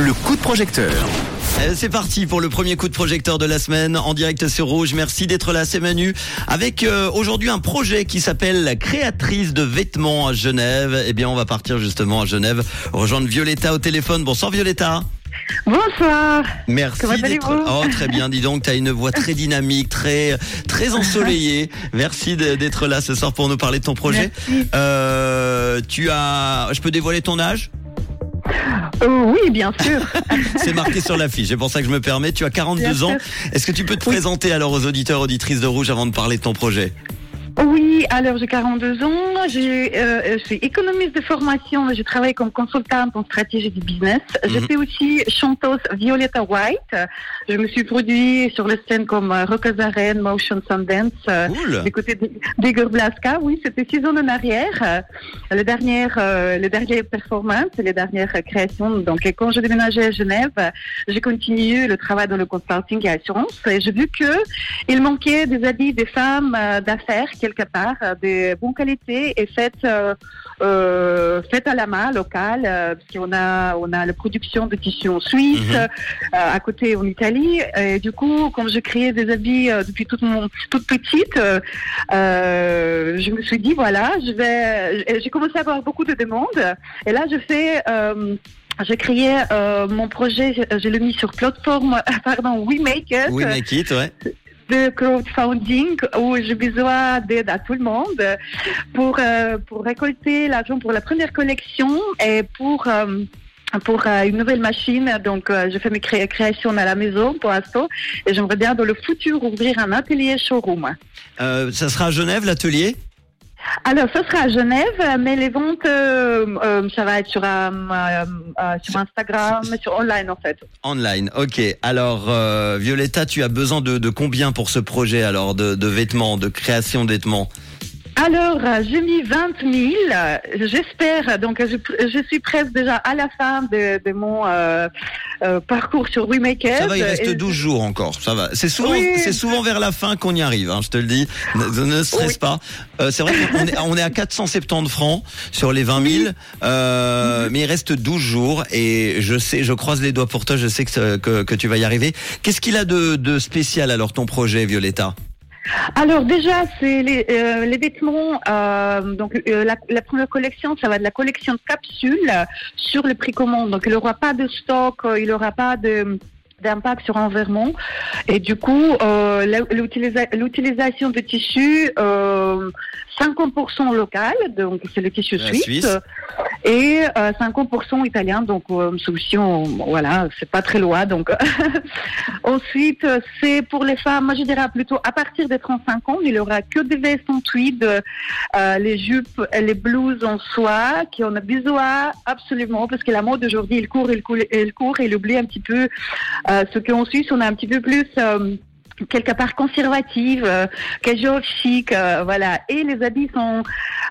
le coup de projecteur. Euh, C'est parti pour le premier coup de projecteur de la semaine en direct sur Rouge. Merci d'être là, c'est Manu. Avec euh, aujourd'hui un projet qui s'appelle la créatrice de vêtements à Genève. Eh bien, on va partir justement à Genève rejoindre Violetta au téléphone. Bonsoir Violetta. Bonsoir. Merci d'être. Oh très bien, dis donc, tu as une voix très dynamique, très très ensoleillée. Merci d'être là ce soir pour nous parler de ton projet. Merci. Euh, tu as, je peux dévoiler ton âge? Euh, oui, bien sûr. C'est marqué sur l'affiche, c'est pour ça que je me permets. Tu as 42 Bien ans. Est-ce que tu peux te Oui. présenter alors aux auditeurs, auditrices de Rouge avant de parler de ton projet? Oui, alors j'ai 42 ans, j'ai, euh, je suis économiste de formation, mais je travaille comme consultante en stratégie du business. Je Mhm. fais aussi chanteuse Violetta White. Je me suis produit sur les scènes comme euh, Rockazaren, Motion Sundance, euh, Cool. du côté d'Igor Blaska. Oui, c'était six ans en arrière. Euh, le dernier, euh, le dernier performance, les dernières créations. Donc, et quand je déménageais à Genève, euh, j'ai continué le travail dans le consulting et assurance. Et j'ai vu que il manquait des habits des femmes euh, d'affaires quelque part, euh, de bonne qualité et faites, euh, euh, faites à la main, locale, parce qu'on a, on a la production de tissus en Suisse, Mhm. à côté en Italie. Et du coup, comme je créais des habits depuis toute, mon, toute petite, je me suis dit, voilà, je vais, j'ai commencé à avoir beaucoup de demandes. Et là, je fais... J'ai créé euh, mon projet, je, l'ai mis sur plateforme, pardon, WeMake It Oui, make it, ouais. De crowdfunding où j'ai besoin d'aide à tout le monde pour euh, pour récolter l'argent pour la première collection et pour euh, pour euh, une nouvelle machine, donc je fais mes cré- créations à la maison pour l'instant et j'aimerais bien dans le futur ouvrir un atelier showroom. Euh, ça sera à Genève l'atelier? Alors, ce sera à Genève, mais les ventes, euh, euh, ça va être sur, euh, sur Instagram, sur online en fait. online. Ok. Alors Violetta, tu as besoin de, de combien pour ce projet alors de, de vêtements, de création de vêtements? Alors, j'ai mis 20 000. euh, J'espère, donc je, je suis presque déjà à la fin de, de mon euh, euh, parcours sur WeMaker. Ça va, il reste Et- 12 jours encore. Ça va. C'est souvent, Oui. c'est souvent vers la fin qu'on y arrive. Hein, je te le dis. Ne, ne stresse Oui. pas. Euh, c'est vrai qu'on est, on est à 470 francs sur les 20 000, euh, mais il reste 12 jours et je sais, je croise les doigts pour toi. Je sais que que, que tu vas y arriver. Qu'est-ce qu'il a de, de spécial alors ton projet, Violetta? Alors déjà, c'est les, euh, vêtements. euh, donc euh, la, la première collection, ça va être la collection de capsules sur le précommande. Donc il n'y pas de stock, euh, il n'y aura pas de d'impact sur l'environnement et du coup euh, l'utilisation de tissus euh, 50% local donc c'est le tissu suisse, Suisse. et euh, 50% italien donc euh, solution voilà c'est pas très loin donc Ensuite, euh, c'est pour les femmes, moi je dirais plutôt à partir des 35 ans, il y aura que des vestes en tweed, euh, les jupes, et les blouses en soie, qui en a besoin absolument, parce que la mode aujourd'hui, il court, il court, il court, et il oublie un petit peu euh, ce qu'en Suisse, on a un petit peu plus... euh, quelque part conservative, euh, casual chic, euh, voilà. Et les habits sont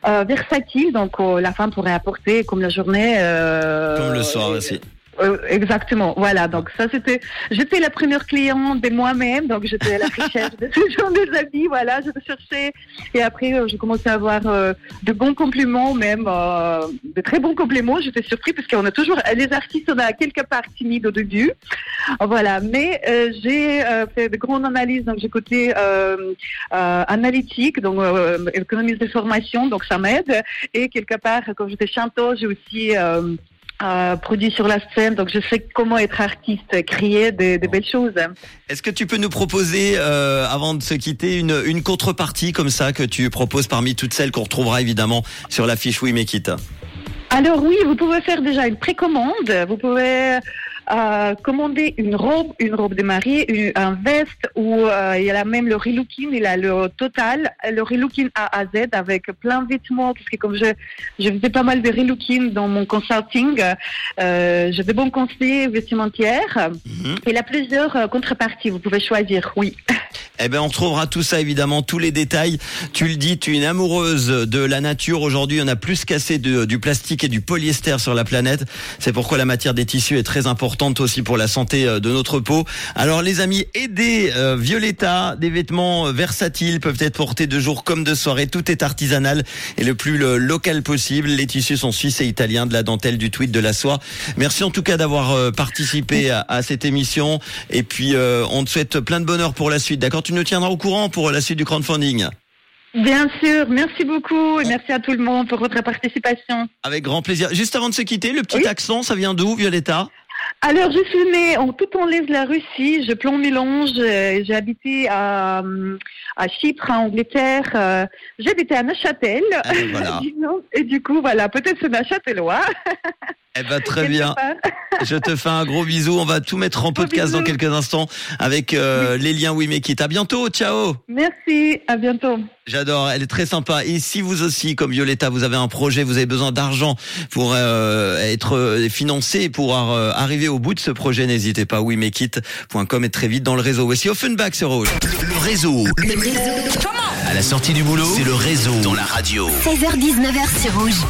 euh, versatiles, donc euh, la femme pourrait apporter comme la journée. Comme le soir aussi. Euh, exactement, voilà. Donc ça c'était, j'étais la première cliente de moi-même, donc j'étais à la recherche de ce genre des habits, voilà, je cherchais. Et après euh, j'ai commencé à avoir euh, de bons compliments, même euh, de très bons compliments. J'étais surpris parce qu'on a toujours, les artistes on a quelque part timide au début, voilà. Mais j'ai fait de grandes analyses, donc j'ai côté analytique, donc économiste de formation, donc ça m'aide. Et quelque part, quand j'étais chanteuse, j'ai aussi euh, produit sur la scène, donc je sais comment être artiste, créer des, des belles choses. Est-ce que tu peux nous proposer, euh, avant de se quitter, une, une contrepartie comme ça que tu proposes parmi toutes celles qu'on retrouvera évidemment sur la fiche We Make It? Alors oui, vous pouvez faire déjà une précommande. Vous pouvez euh, commander une robe, une robe de mariée, une, un veste où euh, il y a même le relooking, il a le total, le relooking A à Z avec plein de vêtements parce que comme je je faisais pas mal de relooking dans mon consulting, euh, j'ai de bons conseils vestimentaires. Mhm. Il a plusieurs euh, contreparties. Vous pouvez choisir. Oui. Eh ben, on retrouvera tout ça évidemment, tous les détails. Tu le dis, tu es une amoureuse de la nature. Aujourd'hui, on a plus de, du plastique et du polyester sur la planète. C'est pourquoi la matière des tissus est très importante aussi pour la santé euh, de notre peau. Alors, les amis, aidez euh, Violetta. Des vêtements euh, versatiles peuvent être portés de jour comme de soirée. Tout est artisanal et le plus local possible. Les tissus sont suisses et italiens, de la dentelle, du tweed, de la soie. Merci en tout cas d'avoir participé à, à, cette émission. Et puis, on te souhaite plein de bonheur pour la suite. D'accord tu nous tiendras au courant pour la suite du crowdfunding. Bien sûr, merci beaucoup et merci à tout le monde pour votre participation. Avec grand plaisir. Juste avant de se quitter, le petit accent, ça vient d'où, Violetta? Alors, je suis née en tout en l'est de la Russie. Je plomb mélange. J'ai habité à, à Chypre, en Angleterre. Euh, J'habitais à Neuchâtel. Ah, voilà. Et du coup, voilà, peut-être c'est Neuchâtelois. Eh ben très bien. Je te fais un gros bisou. On va tout mettre en podcast dans quelques instants avec euh, les liens We Make It. À bientôt. Ciao. Merci. À bientôt. J'adore. Elle est très sympa. Et si vous aussi, comme Violetta, vous avez un projet, vous avez besoin d'argent pour euh, être euh, financé, pour arriver au bout de ce projet, n'hésitez pas. WeMakeIt.com est très vite dans le réseau. Voici Offenbach sur Rouge. Le, réseau. Le réseau. À la sortie du boulot, c'est le réseau dans la radio. 16h19h sur Rouge.